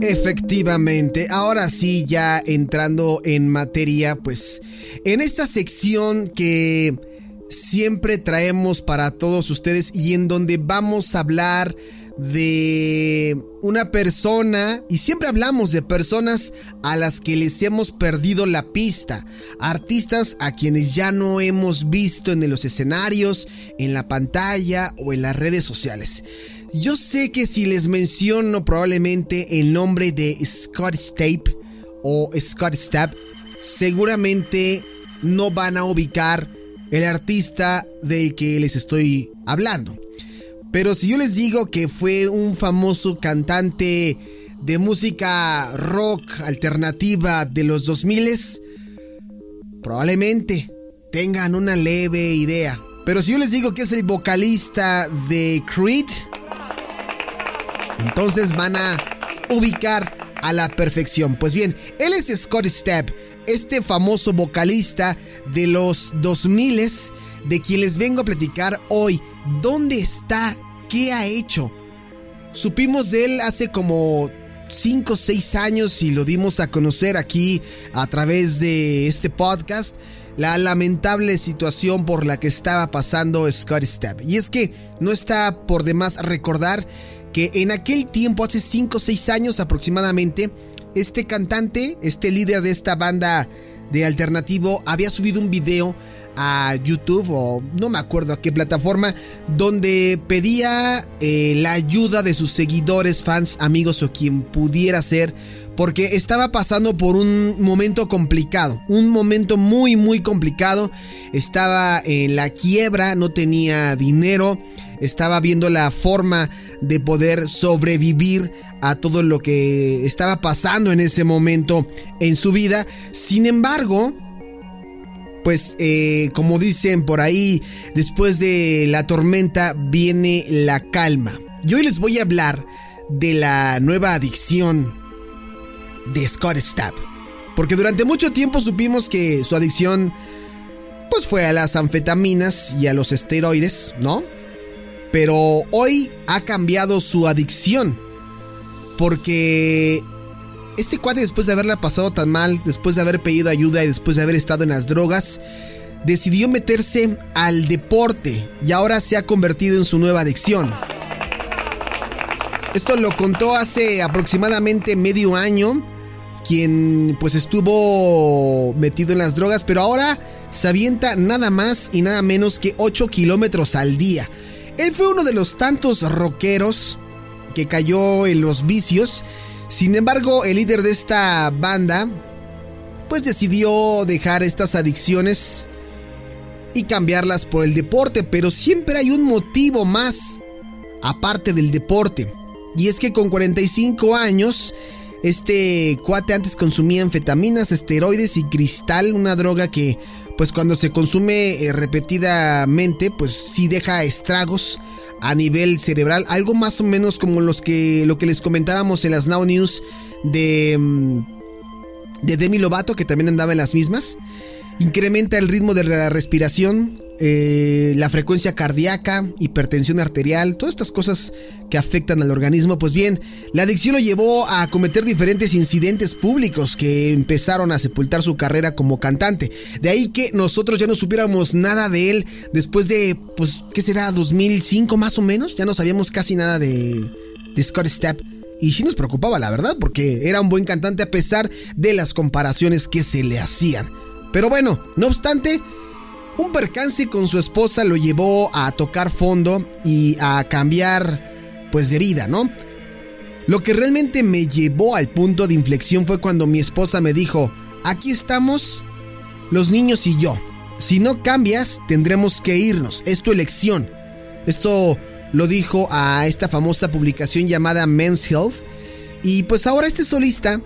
Efectivamente, ahora sí, ya entrando en materia, pues en esta sección que siempre traemos para todos ustedes y en donde vamos a hablar de una persona y siempre hablamos de personas a las que les hemos perdido la pista, artistas a quienes ya no hemos visto en los escenarios, en la pantalla o en las redes sociales. Yo sé que si les menciono probablemente el nombre de Scott Stapp o Scott Stapp, seguramente no van a ubicar el artista del que les estoy hablando. Pero si yo les digo que fue un famoso cantante de música rock alternativa de los 2000, probablemente tengan una leve idea. Pero si yo les digo que es el vocalista de Creed, entonces van a ubicar a la perfección. Pues bien, él es Scott Stapp, este famoso vocalista de los 2000 de quien les vengo a platicar hoy. ¿Dónde está? ¿Qué ha hecho? Supimos de él hace como 5 o 6 años y lo dimos a conocer aquí a través de este podcast la lamentable situación por la que estaba pasando Scott Stapp. Y es que no está por demás recordar que en aquel tiempo, hace 5 o 6 años aproximadamente, este cantante, este líder de esta banda de alternativo, había subido un video a YouTube o no me acuerdo a qué plataforma, donde pedía eh, la ayuda de sus seguidores, fans, amigos o quien pudiera ser, porque estaba pasando por un momento complicado, un momento muy muy complicado, estaba en la quiebra, no tenía dinero, estaba viendo la forma de poder sobrevivir a todo lo que estaba pasando en ese momento en su vida. Sin embargo, pues eh, como dicen por ahí, después de la tormenta viene la calma. Y hoy les voy a hablar de la nueva adicción de Scott Stapp. Porque durante mucho tiempo supimos que su adicción pues fue a las anfetaminas y a los esteroides, ¿no? Pero hoy ha cambiado su adicción. Porque este cuate después de haberla pasado tan mal, después de haber pedido ayuda y después de haber estado en las drogas, decidió meterse al deporte y ahora se ha convertido en su nueva adicción. Esto lo contó hace aproximadamente medio año, quien pues estuvo metido en las drogas, pero ahora se avienta nada más y nada menos que 8 kilómetros al día. Él fue uno de los tantos rockeros que cayó en los vicios. Sin embargo, el líder de esta banda, pues decidió dejar estas adicciones y cambiarlas por el deporte, pero siempre hay un motivo más aparte del deporte. Y es que con 45 años, este cuate antes consumía anfetaminas, esteroides y cristal, una droga que pues cuando se consume eh, repetidamente, pues sí deja estragos a nivel cerebral, algo más o menos como los que lo que les comentábamos en las Now News de mm, de Demi Lovato que también andaba en las mismas. Incrementa el ritmo de la respiración, eh, la frecuencia cardíaca, hipertensión arterial, todas estas cosas que afectan al organismo. Pues bien, la adicción lo llevó a cometer diferentes incidentes públicos que empezaron a sepultar su carrera como cantante. De ahí que nosotros ya no supiéramos nada de él después de, pues, ¿qué será? 2005 más o menos. Ya no sabíamos casi nada de, de Scott Stapp. Y sí nos preocupaba, la verdad, porque era un buen cantante a pesar de las comparaciones que se le hacían. Pero bueno, no obstante, un percance con su esposa lo llevó a tocar fondo y a cambiar pues de vida, ¿no? Lo que realmente me llevó al punto de inflexión fue cuando mi esposa me dijo, aquí estamos los niños y yo. si no cambias, tendremos que irnos. Es tu elección. Esto lo dijo a esta famosa publicación llamada Men's Health. Y pues ahora este solista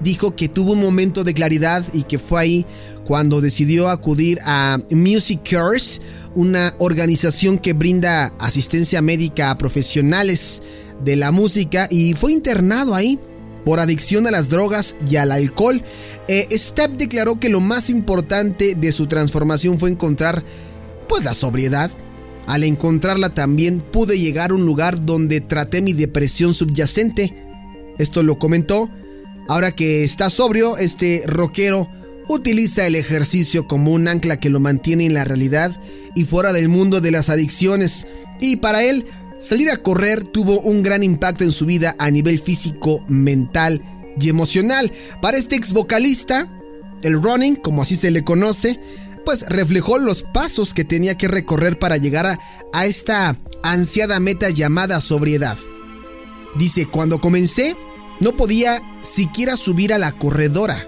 dijo que tuvo un momento de claridad y que fue ahí cuando decidió acudir a Music Cares, una organización que brinda asistencia médica a profesionales de la música y fue internado ahí por adicción a las drogas y al alcohol. Eh, Step declaró que lo más importante de su transformación fue encontrar pues la sobriedad. Al encontrarla también pude llegar a un lugar donde traté mi depresión subyacente. Esto lo comentó. Ahora que está sobrio, este rockero utiliza el ejercicio como un ancla que lo mantiene en la realidad y fuera del mundo de las adicciones. Y para él, Salir a correr tuvo un gran impacto en su vida a nivel físico, mental y emocional. Para este ex vocalista, el running, como así se le conoce, pues reflejó los pasos que tenía que recorrer para llegar a, a esta ansiada meta llamada sobriedad. Dice, cuando comencé, no podía siquiera subir a la corredora.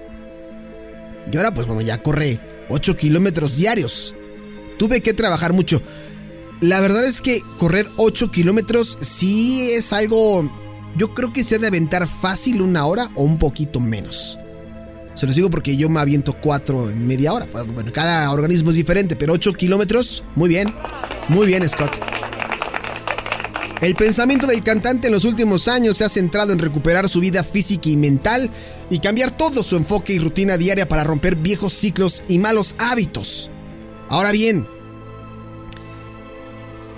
Y ahora pues bueno, ya corre 8 kilómetros diarios. Tuve que trabajar mucho. La verdad es que correr 8 kilómetros sí es algo. Yo creo que se ha de aventar fácil una hora o un poquito menos. Se los digo porque yo me aviento 4 en media hora. Bueno, cada organismo es diferente, pero 8 kilómetros, muy bien. Muy bien, Scott. El pensamiento del cantante en los últimos años se ha centrado en recuperar su vida física y mental y cambiar todo su enfoque y rutina diaria para romper viejos ciclos y malos hábitos. Ahora bien,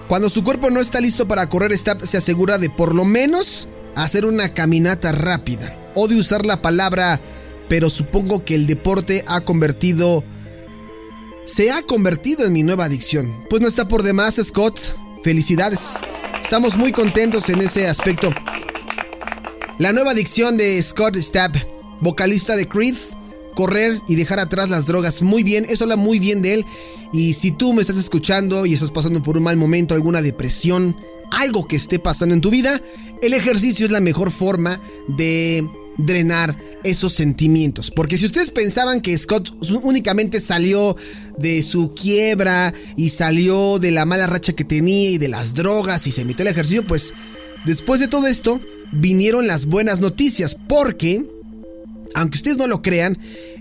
cuando su cuerpo no está listo para correr, Stap se asegura de por lo menos hacer una caminata rápida. O de usar la palabra, pero supongo que el deporte ha convertido... Se ha convertido en mi nueva adicción. Pues no está por demás, Scott. Felicidades. Estamos muy contentos en ese aspecto. La nueva adicción de Scott Stapp, vocalista de Creed, correr y dejar atrás las drogas. Muy bien, eso habla muy bien de él. Y si tú me estás escuchando y estás pasando por un mal momento, alguna depresión, algo que esté pasando en tu vida, el ejercicio es la mejor forma de drenar esos sentimientos. Porque si ustedes pensaban que Scott únicamente salió de su quiebra y salió de la mala racha que tenía y de las drogas y se metió al ejercicio, pues después de todo esto vinieron las buenas noticias. Porque aunque ustedes no lo crean,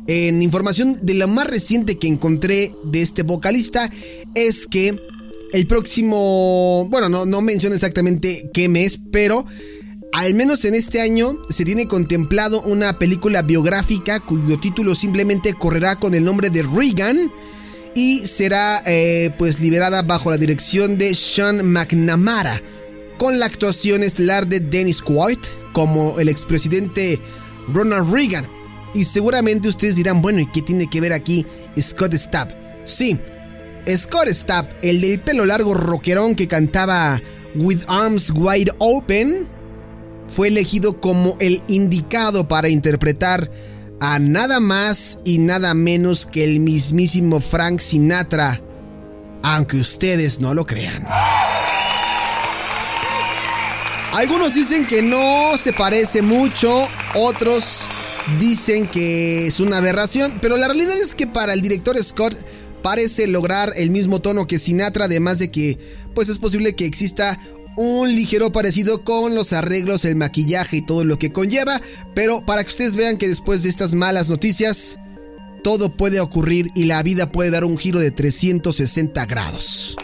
en información de lo más reciente que encontré de este vocalista es que el próximo, bueno, no, no menciono exactamente qué mes, pero al menos en este año se tiene contemplado una película biográfica cuyo título simplemente correrá con el nombre de Reagan y será eh, pues liberada bajo la dirección de Sean McNamara con la actuación estelar de Dennis Quaid como el expresidente Ronald Reagan. Y seguramente ustedes dirán, bueno, ¿y qué tiene que ver aquí Scott Stapp? Sí, Scott Stapp, el del pelo largo rockerón que cantaba With Arms Wide Open, fue elegido como el indicado para interpretar a nada más y nada menos que el mismísimo Frank Sinatra, aunque ustedes no lo crean. Algunos dicen que no se parece mucho, otros dicen que es una aberración, pero la realidad es que para el director Scott parece lograr el mismo tono que Sinatra, además de que pues es posible que exista un ligero parecido con los arreglos, el maquillaje y todo lo que conlleva, pero para que ustedes vean que después de estas malas noticias, todo puede ocurrir y la vida puede dar un giro de 360 grados.